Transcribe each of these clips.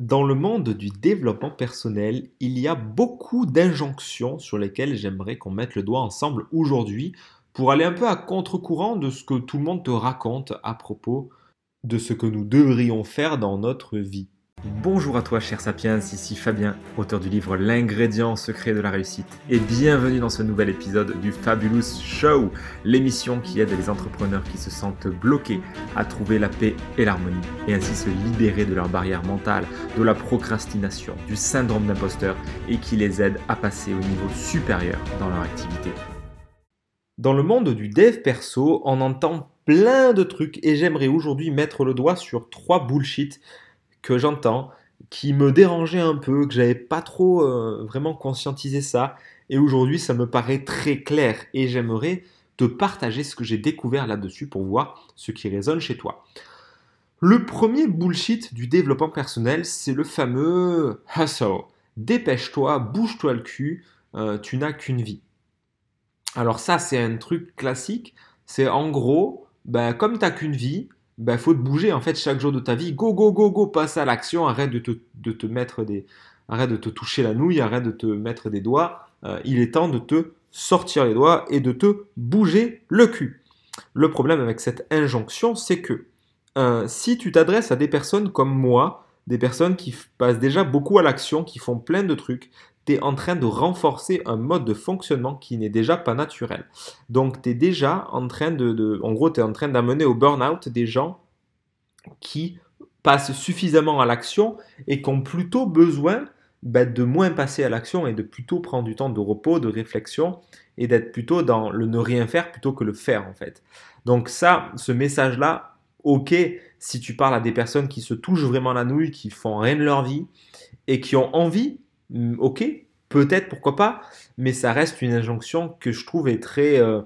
Dans le monde du développement personnel, il y a beaucoup d'injonctions sur lesquelles j'aimerais qu'on mette le doigt ensemble aujourd'hui pour aller un peu à contre-courant de ce que tout le monde te raconte à propos de ce que nous devrions faire dans notre vie. Bonjour à toi cher Sapiens, ici Fabien, auteur du livre L'ingrédient secret de la réussite, et bienvenue dans ce nouvel épisode du Fabulous Show, l'émission qui aide les entrepreneurs qui se sentent bloqués à trouver la paix et l'harmonie, et ainsi se libérer de leurs barrières mentales, de la procrastination, du syndrome d'imposteur, et qui les aide à passer au niveau supérieur dans leur activité. Dans le monde du dev perso, on entend plein de trucs, et j'aimerais aujourd'hui mettre le doigt sur trois bullshit que j'entends, qui me dérangeait un peu, que j'avais pas trop euh, vraiment conscientisé ça. Et aujourd'hui, ça me paraît très clair et j'aimerais te partager ce que j'ai découvert là-dessus pour voir ce qui résonne chez toi. Le premier bullshit du développement personnel, c'est le fameux hustle. Dépêche-toi, bouge-toi le cul, euh, tu n'as qu'une vie. Alors ça, c'est un truc classique. C'est en gros, ben, comme tu n'as qu'une vie, ben, faut te bouger en fait chaque jour de ta vie. Go, go, go, go, passe à l'action, arrête de te, de te, mettre des. Arrête de te toucher la nouille, arrête de te mettre des doigts. Euh, il est temps de te sortir les doigts et de te bouger le cul. Le problème avec cette injonction, c'est que euh, si tu t'adresses à des personnes comme moi, des personnes qui passent déjà beaucoup à l'action, qui font plein de trucs, tu es en train de renforcer un mode de fonctionnement qui n'est déjà pas naturel. Donc tu es déjà en train de, en gros, tu es en train d'amener au burn-out des gens qui passent suffisamment à l'action et qui ont plutôt besoin ben, de moins passer à l'action et de plutôt prendre du temps de repos, de réflexion et d'être plutôt dans le ne rien faire plutôt que le faire en fait. Donc ça, ce message-là, ok, si tu parles à des personnes qui se touchent vraiment la nouille, qui font rien de leur vie et qui ont envie ok, peut-être, pourquoi pas, mais ça reste une injonction que je trouve est très, euh,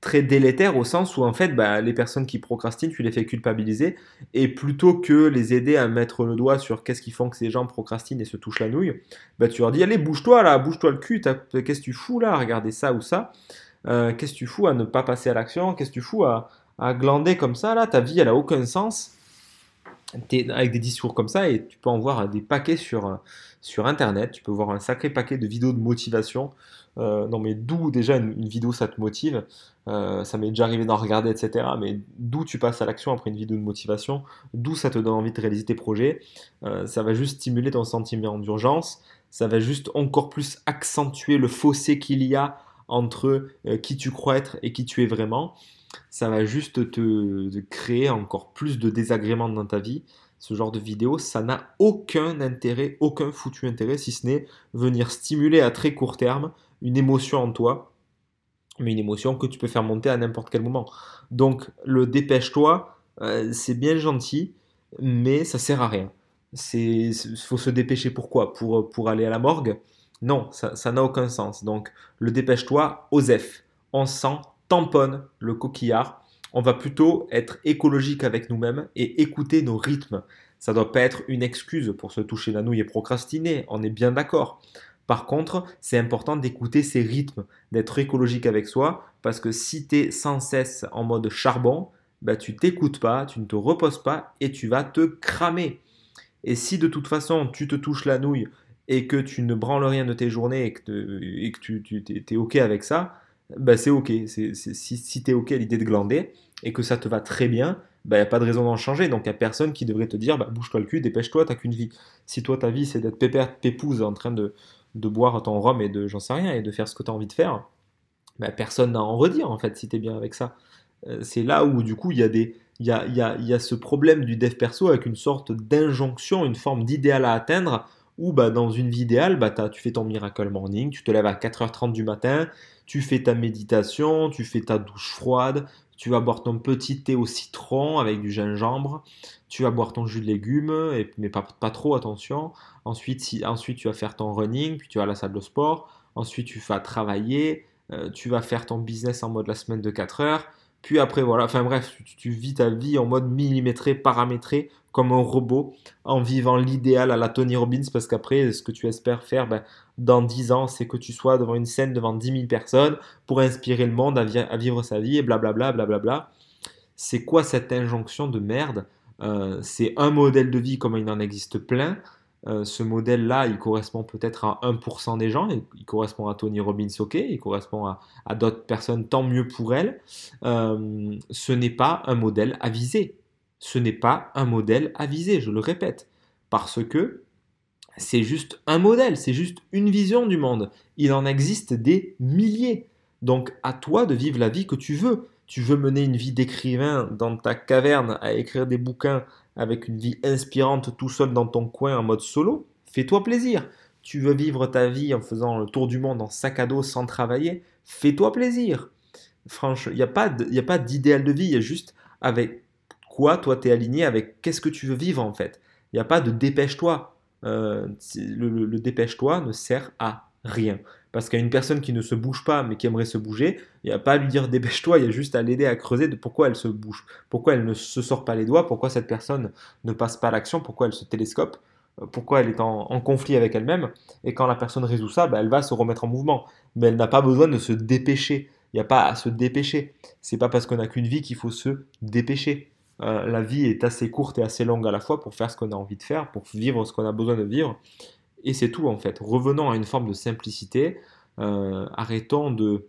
très délétère au sens où en fait bah, les personnes qui procrastinent, tu les fais culpabiliser et plutôt que les aider à mettre le doigt sur qu'est-ce qui font que ces gens procrastinent et se touchent la nouille, bah, tu leur dis allez bouge-toi là, bouge-toi le cul, qu'est-ce que tu fous là à regarder ça ou ça, euh, qu'est-ce que tu fous à ne pas passer à l'action, qu'est-ce que tu fous à, à glander comme ça là, ta vie elle a aucun sens avec des discours comme ça et tu peux en voir des paquets sur, sur internet. Tu peux voir un sacré paquet de vidéos de motivation. Euh, non, mais d'où déjà une, vidéo ça te motive euh, Ça m'est déjà arrivé d'en regarder, etc. Mais d'où tu passes à l'action après une vidéo de motivation? D'où ça te donne envie de réaliser tes projets? Euh, Ça va juste stimuler ton sentiment d'urgence. Ça va juste encore plus accentuer le fossé qu'il y a entre qui tu crois être et qui tu es vraiment ça va juste te, créer encore plus de désagréments dans ta vie. Ce genre de vidéo, ça n'a aucun intérêt, aucun foutu intérêt, si ce n'est venir stimuler à très court terme une émotion en toi, mais une émotion que tu peux faire monter à n'importe quel moment. Donc le dépêche-toi, euh, c'est bien gentil, mais ça sert à rien. Il faut se dépêcher pourquoi? Pour, pour aller à la morgue? Non, ça n'a aucun sens. Donc le dépêche-toi, Osef. On sent tamponne le coquillard. On va plutôt être écologique avec nous-mêmes et écouter nos rythmes. Ça ne doit pas être une excuse pour se toucher la nouille et procrastiner, on est bien d'accord. Par contre, c'est important d'écouter ces rythmes, d'être écologique avec soi, parce que si tu es sans cesse en mode charbon, bah, tu t'écoutes pas, tu ne te reposes pas et tu vas te cramer. Et si de toute façon tu te touches la nouille et que tu ne branles rien de tes journées et que, tu es OK avec ça, bah, c'est ok. si si tu es ok à l'idée de glander et que ça te va très bien, il bah, n'y a pas de raison d'en changer. Donc il n'y a personne qui devrait te dire bah, bouge-toi le cul, dépêche-toi, t'as qu'une vie. Si toi ta vie c'est d'être pépère, pépouse en train de, de boire ton rhum et de j'en sais rien et de faire ce que tu as envie de faire, bah, personne n'a en redire en fait si tu es bien avec ça. Euh, c'est là où du coup il y a des. Il y a, y, a, y a, ce problème du dev perso avec une sorte d'injonction, une forme d'idéal à atteindre où bah, dans une vie idéale, bah, tu fais ton miracle morning, tu te lèves à 4h30 du matin, tu fais ta méditation, tu fais ta douche froide, tu vas boire ton petit thé au citron avec du gingembre, tu vas boire ton jus de légumes, mais pas, trop, attention. Ensuite, tu vas faire ton running, puis tu vas à la salle de sport. Ensuite, tu vas travailler, euh, tu vas faire ton business en mode la semaine de 4 heures. Puis après, voilà, enfin bref, tu, vis ta vie en mode millimétré, paramétré, comme un robot en vivant l'idéal à la Tony Robbins parce qu'après, ce que tu espères faire ben, dans 10 ans, c'est que tu sois devant une scène devant 10 000 personnes pour inspirer le monde à, vivre sa vie et blablabla. Bla bla bla. C'est quoi cette injonction de merde? Euh, c'est un modèle de vie comme il en existe plein. Euh, ce modèle-là, il correspond peut-être à 1% des gens, il, correspond à Tony Robbins, ok, il correspond à, d'autres personnes, tant mieux pour elles. Euh, ce n'est pas un modèle avisé. Ce n'est pas un modèle avisé, je le répète, parce que c'est juste un modèle, c'est juste une vision du monde. Il en existe des milliers. Donc à toi de vivre la vie que tu veux. Tu veux mener une vie d'écrivain dans ta caverne à écrire des bouquins avec une vie inspirante tout seul dans ton coin en mode solo, fais-toi plaisir. Tu veux vivre ta vie en faisant le tour du monde en sac à dos sans travailler, fais-toi plaisir. Franchement, il n'y a pas d'idéal de vie, il y a juste avec quoi toi tu es aligné, avec qu'est-ce que tu veux vivre en fait. Il n'y a pas de dépêche-toi. Euh, le dépêche-toi ne sert à rien. Parce qu'à une personne qui ne se bouge pas mais qui aimerait se bouger, il n'y a pas à lui dire dépêche-toi, il y a juste à l'aider à creuser de pourquoi elle se bouge, pourquoi elle ne se sort pas les doigts, pourquoi cette personne ne passe pas l'action, pourquoi elle se télescope, euh, pourquoi elle est en, conflit avec elle-même. Et quand la personne résout ça, bah, elle va se remettre en mouvement. Mais elle n'a pas besoin de se dépêcher. Il n'y a pas à se dépêcher. C'est pas parce qu'on n'a qu'une vie qu'il faut se dépêcher. Euh, la vie est assez courte et assez longue à la fois pour faire ce qu'on a envie de faire, pour vivre ce qu'on a besoin de vivre. Et c'est tout en fait. Revenons à une forme de simplicité. Euh, arrêtons de,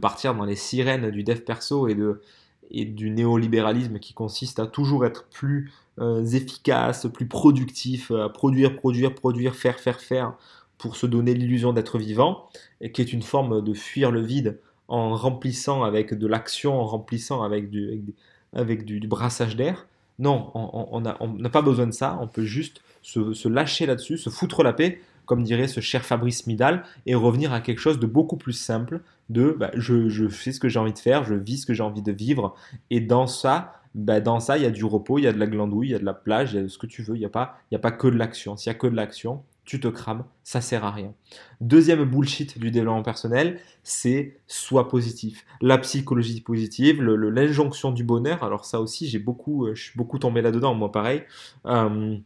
partir dans les sirènes du dev perso et, du néolibéralisme qui consiste à toujours être plus euh, efficace, plus productif, à produire, produire, produire, faire, faire, faire, pour se donner l'illusion d'être vivant, et qui est une forme de fuir le vide en remplissant avec de l'action, en remplissant avec du, brassage d'air. Non, on n'a pas besoin de ça, on peut juste se, lâcher là-dessus, se foutre la paix, comme dirait ce cher Fabrice Midal, et revenir à quelque chose de beaucoup plus simple, de bah, je, fais ce que j'ai envie de faire, je vis ce que j'ai envie de vivre, et dans ça, bah, dans ça, il y a du repos, il y a de la glandouille, il y a de la plage, il y a ce que tu veux, il n'y a, pas, a pas que de l'action. S'il n'y a que de l'action, tu te crames, ça sert à rien. Deuxième bullshit du développement personnel, c'est sois positif. La psychologie positive, l'injonction du bonheur, alors ça aussi, j'ai beaucoup, euh, je suis beaucoup tombé là-dedans, moi pareil. Euh,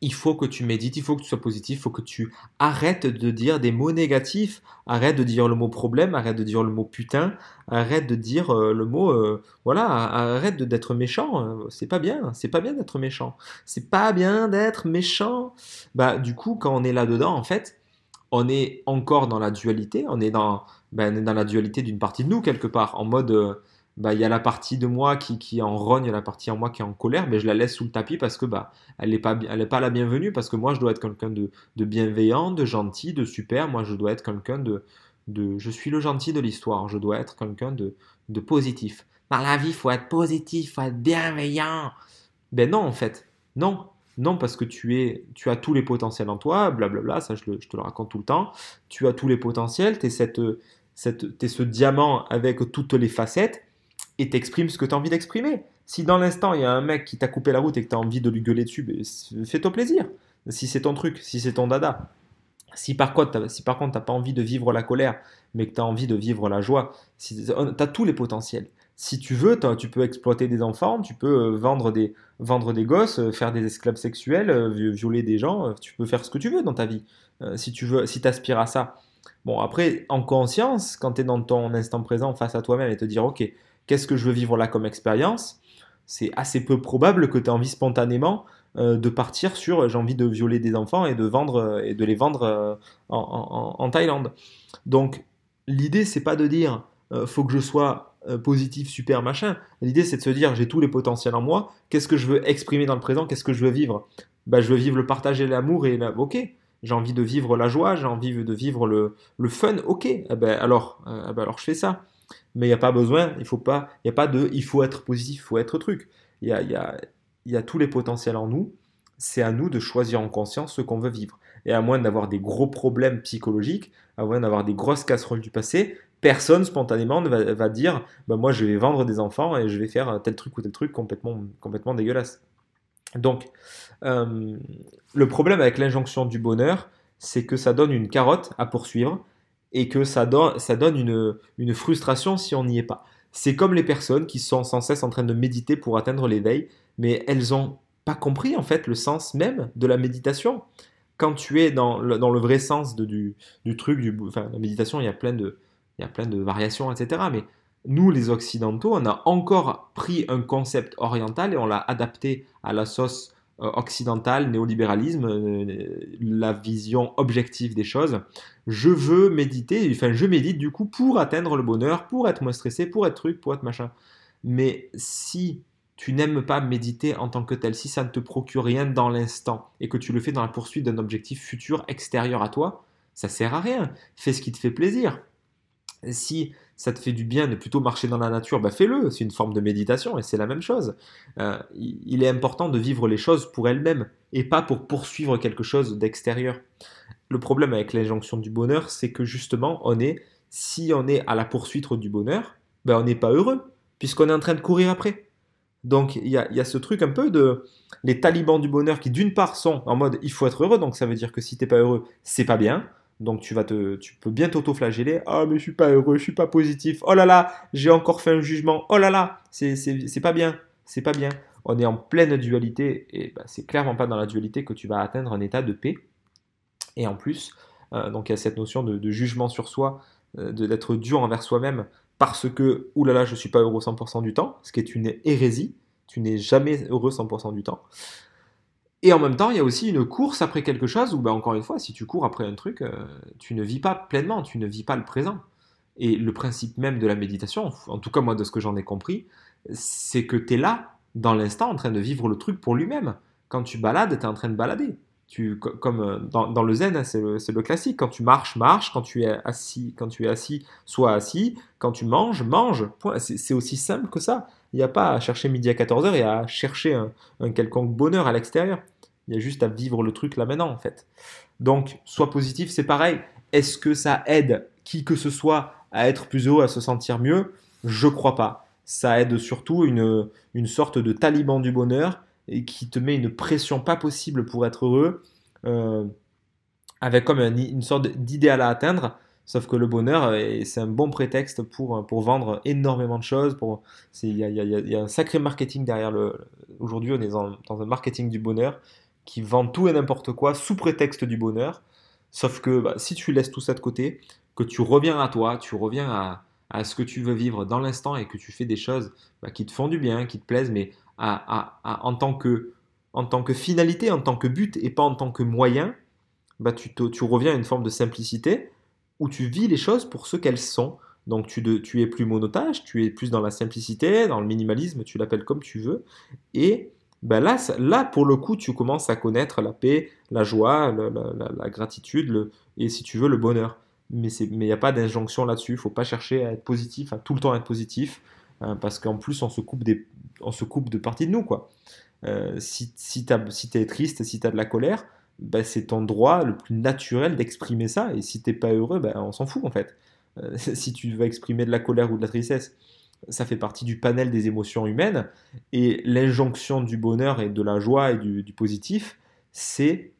il faut que tu médites, il faut que tu sois positif, il faut que tu arrêtes de dire des mots négatifs, arrête de dire le mot problème, arrête de dire le mot putain, arrête de dire euh, le mot euh, voilà, arrête d'être méchant, euh, c'est pas bien, c'est pas bien d'être méchant. C'est pas bien d'être méchant. Bah du coup, quand on est là-dedans en fait, on est encore dans la dualité, on est dans ben, dans la dualité d'une partie de nous quelque part en mode bah, il y a la partie de moi qui, qui est en rogne, il y a la partie en moi qui est en colère, mais je la laisse sous le tapis parce que bah, elle n'est pas, pas la bienvenue, parce que moi je dois être quelqu'un de, de, bienveillant, de gentil, de super, moi je dois être quelqu'un de, de... Je suis le gentil de l'histoire, je dois être quelqu'un de, de positif. Dans la vie, faut être positif, faut être bienveillant. Ben non, en fait, non. Non, parce que tu, es, tu as tous les potentiels en toi, blablabla, ça je, je te le raconte tout le temps. Tu as tous les potentiels, tu cette, cette, es ce diamant avec toutes les facettes et t'exprimes ce que tu as envie d'exprimer. Si dans l'instant, il y a un mec qui t'a coupé la route et que tu as envie de lui gueuler dessus, ben, fais-toi plaisir. Si c'est ton truc, si c'est ton dada. Si par contre, si par n'as pas envie de vivre la colère, mais que tu as envie de vivre la joie, si, tu as tous les potentiels. Si tu veux, tu peux exploiter des enfants, tu peux euh, vendre des, vendre des gosses, euh, faire des esclaves sexuels, euh, violer des gens, tu peux faire ce que tu veux dans ta vie. Si tu veux, si aspires à ça. Bon, après, en conscience, quand tu es dans ton instant présent face à toi-même et te dire, ok, qu'est-ce que je veux vivre là comme expérience, c'est assez peu probable que tu aies envie spontanément euh, de partir sur j'ai envie de violer des enfants et de, vendre, euh, et de les vendre euh, en, Thaïlande. Donc l'idée, c'est pas de dire faut que je sois positif, super, machin. L'idée, c'est de se dire j'ai tous les potentiels en moi, qu'est-ce que je veux exprimer dans le présent, qu'est-ce que je veux vivre? Bah, Je veux vivre le partage et l'amour et la... ok. J'ai envie de vivre la joie, j'ai envie de vivre le, le fun, ok. Eh ben, alors, eh ben, alors je fais ça mais il n'y a pas besoin, il faut pas, il y a pas de, il faut être positif, il faut être truc. Il y a, y, a, y a tous les potentiels en nous. C'est à nous de choisir en conscience ce qu'on veut vivre. Et à moins d'avoir des gros problèmes psychologiques, à moins d'avoir des grosses casseroles du passé, personne spontanément ne va, va dire bah, moi je vais vendre des enfants et je vais faire tel truc ou tel truc complètement, complètement dégueulasse. Donc, euh, le problème avec l'injonction du bonheur, c'est que ça donne une carotte à poursuivre et que ça, donne une, frustration si on n'y est pas. C'est comme les personnes qui sont sans cesse en train de méditer pour atteindre l'éveil, mais elles n'ont pas compris en fait le sens même de la méditation. Quand tu es dans le, vrai sens du, truc, du, enfin, la méditation, il y a plein de, il y a plein de variations, etc. Mais nous, les Occidentaux, on a encore pris un concept oriental et on l'a adapté à la sauce euh, occidentale, néolibéralisme, euh, la vision objective des choses. Je veux méditer, enfin je médite du coup pour atteindre le bonheur, pour être moins stressé, pour être truc, pour être machin. Mais si tu n'aimes pas méditer en tant que tel, si ça ne te procure rien dans l'instant et que tu le fais dans la poursuite d'un objectif futur extérieur à toi, ça sert à rien. Fais ce qui te fait plaisir. Si ça te fait du bien de plutôt marcher dans la nature, bah fais-le, c'est une forme de méditation et c'est la même chose. Euh, il est important de vivre les choses pour elles-mêmes et pas pour poursuivre quelque chose d'extérieur. Le problème avec l'injonction du bonheur, c'est que justement, on est, si on est à la poursuite du bonheur, ben on n'est pas heureux, puisqu'on est en train de courir après. Donc il y a, y a, ce truc un peu de les talibans du bonheur qui d'une part sont en mode il faut être heureux, donc ça veut dire que si t'es pas heureux, c'est pas bien. Donc tu vas te, tu peux bien t'auto-flageller. Ah mais je suis pas heureux, je suis pas positif. Oh là là, j'ai encore fait un jugement. Oh là là, c'est pas bien, c'est pas bien. On est en pleine dualité et bah, c'est clairement pas dans la dualité que tu vas atteindre un état de paix. Et en plus, euh, donc il y a cette notion de, jugement sur soi, euh, d'être dur envers soi-même parce que oulala, je suis pas heureux 100% du temps, ce qui est une hérésie. Tu n'es jamais heureux 100% du temps. Et en même temps, il y a aussi une course après quelque chose où, bah, encore une fois, si tu cours après un truc, euh, tu ne vis pas pleinement, tu ne vis pas le présent. Et le principe même de la méditation, en tout cas moi de ce que j'en ai compris, c'est que tu es là, dans l'instant, en train de vivre le truc pour lui-même. Quand tu balades, tu es en train de balader. Tu, comme euh, dans, le zen, hein, c'est le, classique. Quand tu marches, marche. Quand tu es assis, quand tu es assis, sois assis. Quand tu manges, mange. C'est aussi simple que ça. Il n'y a pas à chercher midi à 14h et à chercher un quelconque bonheur à l'extérieur. Il y a juste à vivre le truc là maintenant, en fait. Donc, sois positif, c'est pareil. Est-ce que ça aide qui que ce soit à être plus heureux, à se sentir mieux? Je crois pas. Ça aide surtout une, une sorte de taliban du bonheur et qui te met une pression pas possible pour être heureux, euh, avec comme une sorte d'idéal à atteindre. Sauf que le bonheur, c'est un bon prétexte pour, pour vendre énormément de choses. Il y, a un sacré marketing derrière le. Aujourd'hui, on est dans, un marketing du bonheur qui vend tout et n'importe quoi sous prétexte du bonheur. Sauf que bah, si tu laisses tout ça de côté, que tu reviens à toi, tu reviens à, ce que tu veux vivre dans l'instant et que tu fais des choses bah, qui te font du bien, qui te plaisent, mais en, tant que, en tant que finalité, en tant que but et pas en tant que moyen, bah, tu, tu reviens à une forme de simplicité où tu vis les choses pour ce qu'elles sont. Donc tu, es plus monotage, tu es plus dans la simplicité, dans le minimalisme, tu l'appelles comme tu veux, et ben là, pour le coup, tu commences à connaître la paix, la joie, la, gratitude, et si tu veux, le bonheur. Mais il n'y a pas d'injonction là-dessus, il ne faut pas chercher à être positif, à tout le temps être positif, hein, parce qu'en plus, on se, coupe de parties de nous. Euh, si tu es triste, si tu as de la colère, ben c'est ton droit le plus naturel d'exprimer ça, et si tu n'es pas heureux, ben on s'en fout en fait. Euh, si tu veux exprimer de la colère ou de la tristesse, ça fait partie du panel des émotions humaines. Et l'injonction du bonheur et de la joie et du, positif, c'est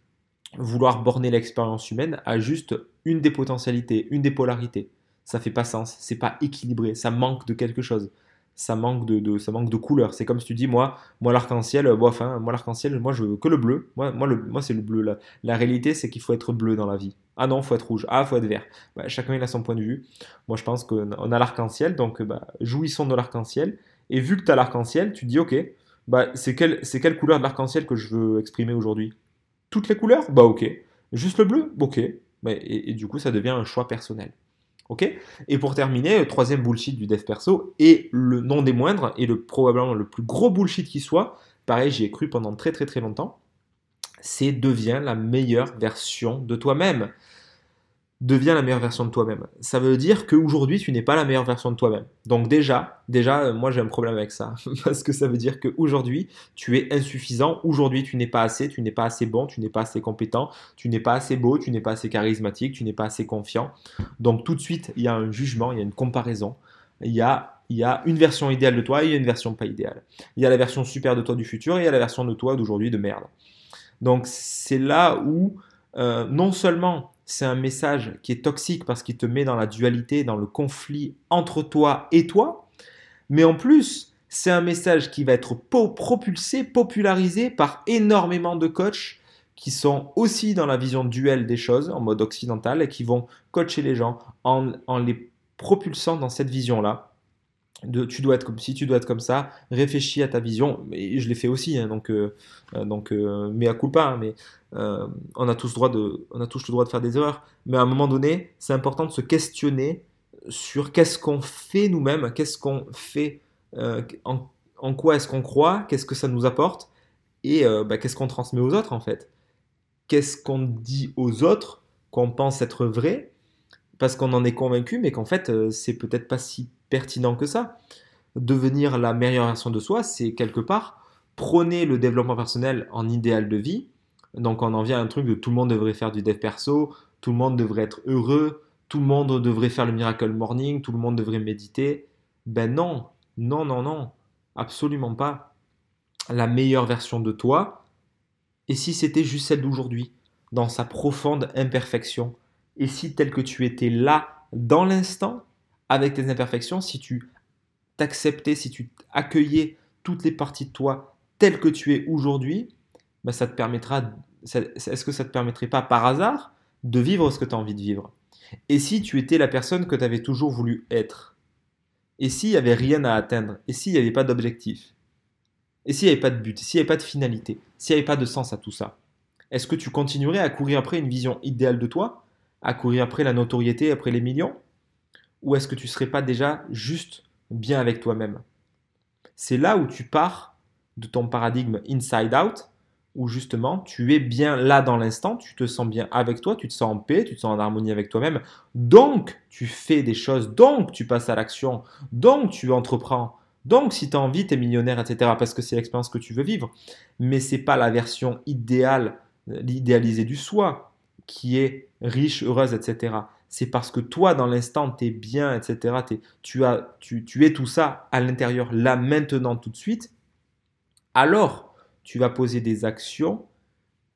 vouloir borner l'expérience humaine à juste une des potentialités, une des polarités. Ça fait pas sens, c'est pas équilibré, ça manque de quelque chose ça manque de, ça manque de couleur. C'est comme si tu dis moi, moi l'arc-en-ciel, euh, enfin, moi l'arc-en-ciel, moi je veux que le bleu. Moi, moi, moi c'est le bleu. La, la réalité, c'est qu'il faut être bleu dans la vie. Ah non, faut être rouge. Ah, faut être vert. Bah, chacun il a son point de vue. Moi, je pense qu'on a l'arc-en-ciel, donc bah, jouissons de l'arc-en-ciel. Et vu que tu as l'arc-en-ciel, tu dis ok, bah, c'est quelle, c'est quelle couleur de l'arc-en-ciel que je veux exprimer aujourd'hui? Toutes les couleurs? Bah ok. Juste le bleu? Ok. Bah, et du coup, ça devient un choix personnel. Ok. Et pour terminer, le troisième bullshit du dev perso, et le non des moindres, et le probablement le plus gros bullshit qui soit, pareil, j'y ai cru pendant très très très longtemps, c'est deviens la meilleure version de toi-même deviens la meilleure version de toi-même. Ça veut dire qu'aujourd'hui, tu n'es pas la meilleure version de toi-même. Donc déjà, déjà, euh, moi j'ai un problème avec ça. Parce que ça veut dire qu'aujourd'hui, tu es insuffisant. Aujourd'hui, tu n'es pas assez, tu n'es pas assez bon, tu n'es pas assez compétent, tu n'es pas assez beau, tu n'es pas assez charismatique, tu n'es pas assez confiant. Donc tout de suite, il y a un jugement, il y a une comparaison. Il y a, il y a une version idéale de toi et il y a une version pas idéale. Il y a la version super de toi du futur et il y a la version de toi d'aujourd'hui de merde. Donc c'est là où euh, non seulement c'est un message qui est toxique parce qu'il te met dans la dualité, dans le conflit entre toi et toi. Mais en plus, c'est un message qui va être propulsé, popularisé par énormément de coachs qui sont aussi dans la vision duel des choses en mode occidental et qui vont coacher les gens en, les propulsant dans cette vision-là. Tu dois être comme si tu dois être comme ça, réfléchis à ta vision. Et je l'ai fait aussi, hein, donc, euh, euh, euh, mais à coup pas, hein, mais on a tous le droit de, on a tous le droit de faire des erreurs. Mais à un moment donné, c'est important de se questionner sur qu'est-ce qu'on fait nous-mêmes, qu'est-ce qu'on fait, en, quoi est-ce qu'on croit, qu'est-ce que ça nous apporte, et bah, qu'est-ce qu'on transmet aux autres en fait. Qu'est-ce qu'on dit aux autres qu'on pense être vrai, parce qu'on en est convaincu, mais qu'en fait, c'est peut-être pas si pertinent que ça. Devenir la meilleure version de soi, c'est quelque part prôner le développement personnel en idéal de vie. Donc on en vient à un truc de tout le monde devrait faire du dev perso, tout le monde devrait être heureux, tout le monde devrait faire le miracle morning, tout le monde devrait méditer. Ben non, non, non, non, absolument pas. La meilleure version de toi, et si c'était juste celle d'aujourd'hui, dans sa profonde imperfection, et si tel que tu étais là, dans l'instant, avec tes imperfections, si tu t'acceptais, si tu accueillais toutes les parties de toi telles que tu es aujourd'hui, bah ça te. Est-ce que ça te permettrait pas par hasard de vivre ce que tu as envie de vivre? Et si tu étais la personne que tu avais toujours voulu être? Et s'il n'y avait rien à atteindre? Et s'il n'y avait pas d'objectif? Et s'il n'y avait pas de but? S'il n'y avait pas de finalité? S'il n'y avait pas de sens à tout ça? Est-ce que tu continuerais à courir après une vision idéale de toi? À courir après la notoriété, après les millions? Ou est-ce que tu serais pas déjà juste bien avec toi-même? C'est là où tu pars de ton paradigme inside out, où justement tu es bien là dans l'instant, tu te sens bien avec toi, tu te sens en paix, tu te sens en harmonie avec toi-même. Donc tu fais des choses, donc tu passes à l'action, donc tu entreprends. Donc si tu as envie, tu es millionnaire, etc. Parce que c'est l'expérience que tu veux vivre. Mais c'est pas la version idéale, l'idéalisé du soi, qui est riche, heureuse, etc c'est parce que toi, dans l'instant, tu es bien, etc. tu, as, tu, es tout ça à l'intérieur, là, maintenant, tout de suite. Alors, tu vas poser des actions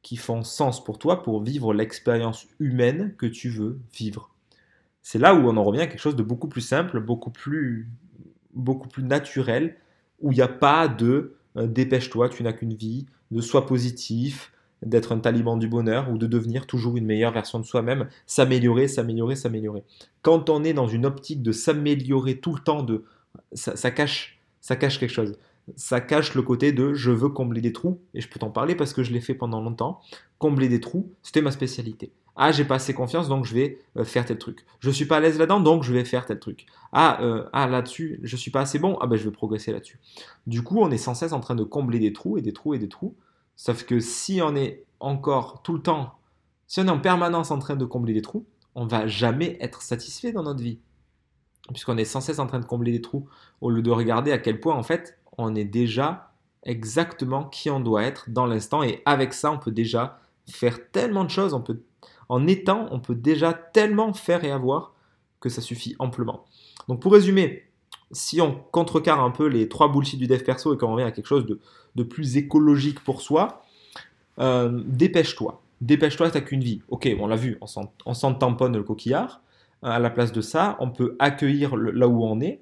qui font sens pour toi pour vivre l'expérience humaine que tu veux vivre. C'est là où on en revient à quelque chose de beaucoup plus simple, beaucoup plus, beaucoup plus naturel, où il n'y a pas de euh, dépêche-toi, tu n'as qu'une vie, de sois positif, d'être un taliban du bonheur ou de devenir toujours une meilleure version de soi-même, s'améliorer, s'améliorer, s'améliorer. Quand on est dans une optique de s'améliorer tout le temps, de, ça, cache, ça cache quelque chose. Ça cache le côté de je veux combler des trous, et je peux t'en parler parce que je l'ai fait pendant longtemps. Combler des trous, c'était ma spécialité. Ah, j'ai pas assez confiance, donc je vais euh, faire tel truc. Je suis pas à l'aise là-dedans, donc je vais faire tel truc. Ah, euh, ah là-dessus, je suis pas assez bon, ah ben je vais progresser là-dessus. Du coup, on est sans cesse en train de combler des trous et des trous et des trous Sauf que si on est encore tout le temps, si on est en permanence en train de combler des trous, on va jamais être satisfait dans notre vie. Puisqu'on est sans cesse en train de combler des trous, au lieu de regarder à quel point en fait on est déjà exactement qui on doit être dans l'instant. Et avec ça, on peut déjà faire tellement de choses. On peut, en étant, on peut déjà tellement faire et avoir que ça suffit amplement. Donc pour résumer, si on contrecarre un peu les trois bullshit du dev perso et qu'on revient à quelque chose de, plus écologique pour soi, euh, dépêche-toi. Dépêche-toi, t'as qu'une vie. Ok, on l'a vu, on s'en tamponne le coquillard. À la place de ça, on peut accueillir là où on est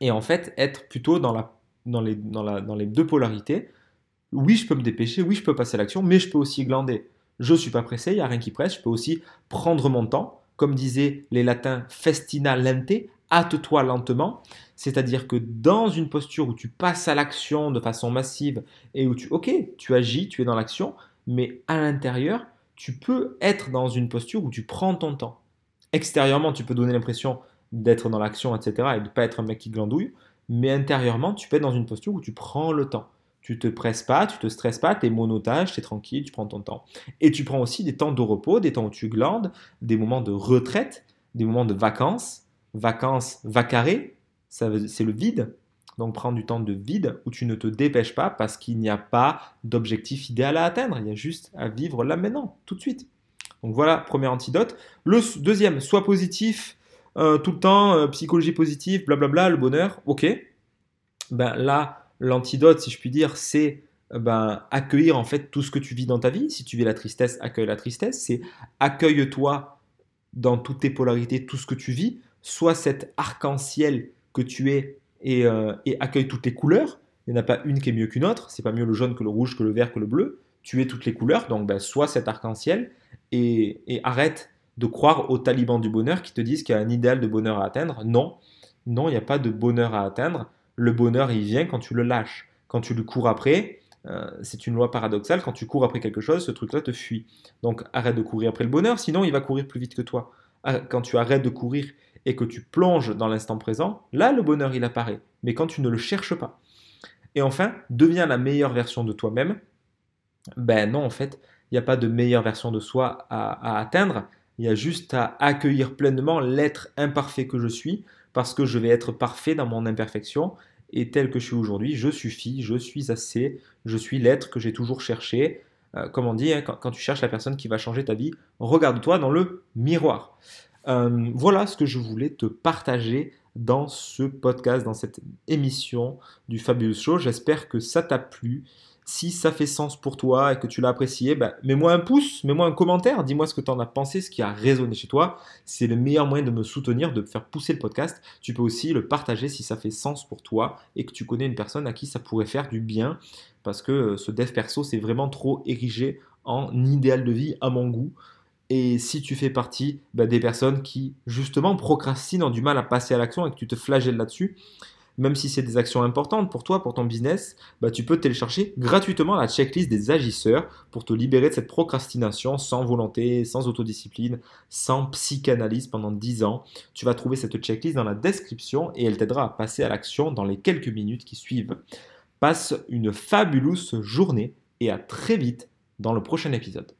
et en fait être plutôt dans, les, deux polarités. Oui, je peux me dépêcher, oui, je peux passer l'action, mais je peux aussi glander. Je ne suis pas pressé, il n'y a rien qui presse, je peux aussi prendre mon temps. Comme disaient les latins, festina lente, hâte-toi lentement, c'est-à-dire que dans une posture où tu passes à l'action de façon massive et où tu, ok, tu agis, tu es dans l'action, mais à l'intérieur, tu peux être dans une posture où tu prends ton temps. Extérieurement, tu peux donner l'impression d'être dans l'action, etc., et de ne pas être un mec qui glandouille, mais intérieurement, tu peux être dans une posture où tu prends le temps. Tu te presses pas, tu te stresses pas, tu es monotage, tu es tranquille, tu prends ton temps. Et tu prends aussi des temps de repos, des temps où tu glandes, des moments de retraite, des moments de vacances, vacances vacarées, c'est le vide. Donc prendre du temps de vide où tu ne te dépêches pas parce qu'il n'y a pas d'objectif idéal à atteindre. Il y a juste à vivre là maintenant, tout de suite. Donc voilà, premier antidote. Le deuxième, sois positif euh, tout le temps, euh, psychologie positive, blablabla, le bonheur. Ok. Ben là, l'antidote, si je puis dire, c'est euh, ben, accueillir en fait tout ce que tu vis dans ta vie. Si tu vis la tristesse, accueille la tristesse. C'est accueille-toi dans toutes tes polarités, tout ce que tu vis soit cet arc-en-ciel que tu es euh, et, accueille toutes les couleurs. Il n'y en a pas une qui est mieux qu'une autre. C'est pas mieux le jaune que le rouge, que le vert, que le bleu. Tu es toutes les couleurs, donc ben, sois cet arc-en-ciel et, arrête de croire aux talibans du bonheur qui te disent qu'il y a un idéal de bonheur à atteindre. Non, Non, il n'y a pas de bonheur à atteindre. Le bonheur, il vient quand tu le lâches. Quand tu le cours après, euh, c'est une loi paradoxale. Quand tu cours après quelque chose, ce truc-là te fuit. Donc arrête de courir après le bonheur, sinon il va courir plus vite que toi. Ah, quand tu arrêtes de courir et que tu plonges dans l'instant présent, là le bonheur il apparaît. Mais quand tu ne le cherches pas. Et enfin, deviens la meilleure version de toi-même. Ben non, en fait, il n'y a pas de meilleure version de soi à, atteindre. Il y a juste à accueillir pleinement l'être imparfait que je suis, parce que je vais être parfait dans mon imperfection. Et tel que je suis aujourd'hui, je suffis, je suis assez, je suis l'être que j'ai toujours cherché. Euh, comme on dit, hein, quand, tu cherches la personne qui va changer ta vie, regarde-toi dans le miroir. Euh, voilà ce que je voulais te partager dans ce podcast, dans cette émission du Fabulous Show. J'espère que ça t'a plu. Si ça fait sens pour toi et que tu l'as apprécié, bah, mets-moi un pouce, mets-moi un commentaire, dis-moi ce que tu en as pensé, ce qui a résonné chez toi. C'est le meilleur moyen de me soutenir, de faire pousser le podcast. Tu peux aussi le partager si ça fait sens pour toi et que tu connais une personne à qui ça pourrait faire du bien. Parce que euh, ce dev perso, c'est vraiment trop érigé en idéal de vie à mon goût. Et si tu fais partie bah, des personnes qui justement procrastinent, ont du mal à passer à l'action et que tu te flagelles là-dessus, même si c'est des actions importantes pour toi, pour ton business, bah, tu peux télécharger gratuitement la checklist des agisseurs pour te libérer de cette procrastination sans volonté, sans autodiscipline, sans psychanalyse pendant 10 ans. Tu vas trouver cette checklist dans la description et elle t'aidera à passer à l'action dans les quelques minutes qui suivent. Passe une fabuleuse journée et à très vite dans le prochain épisode.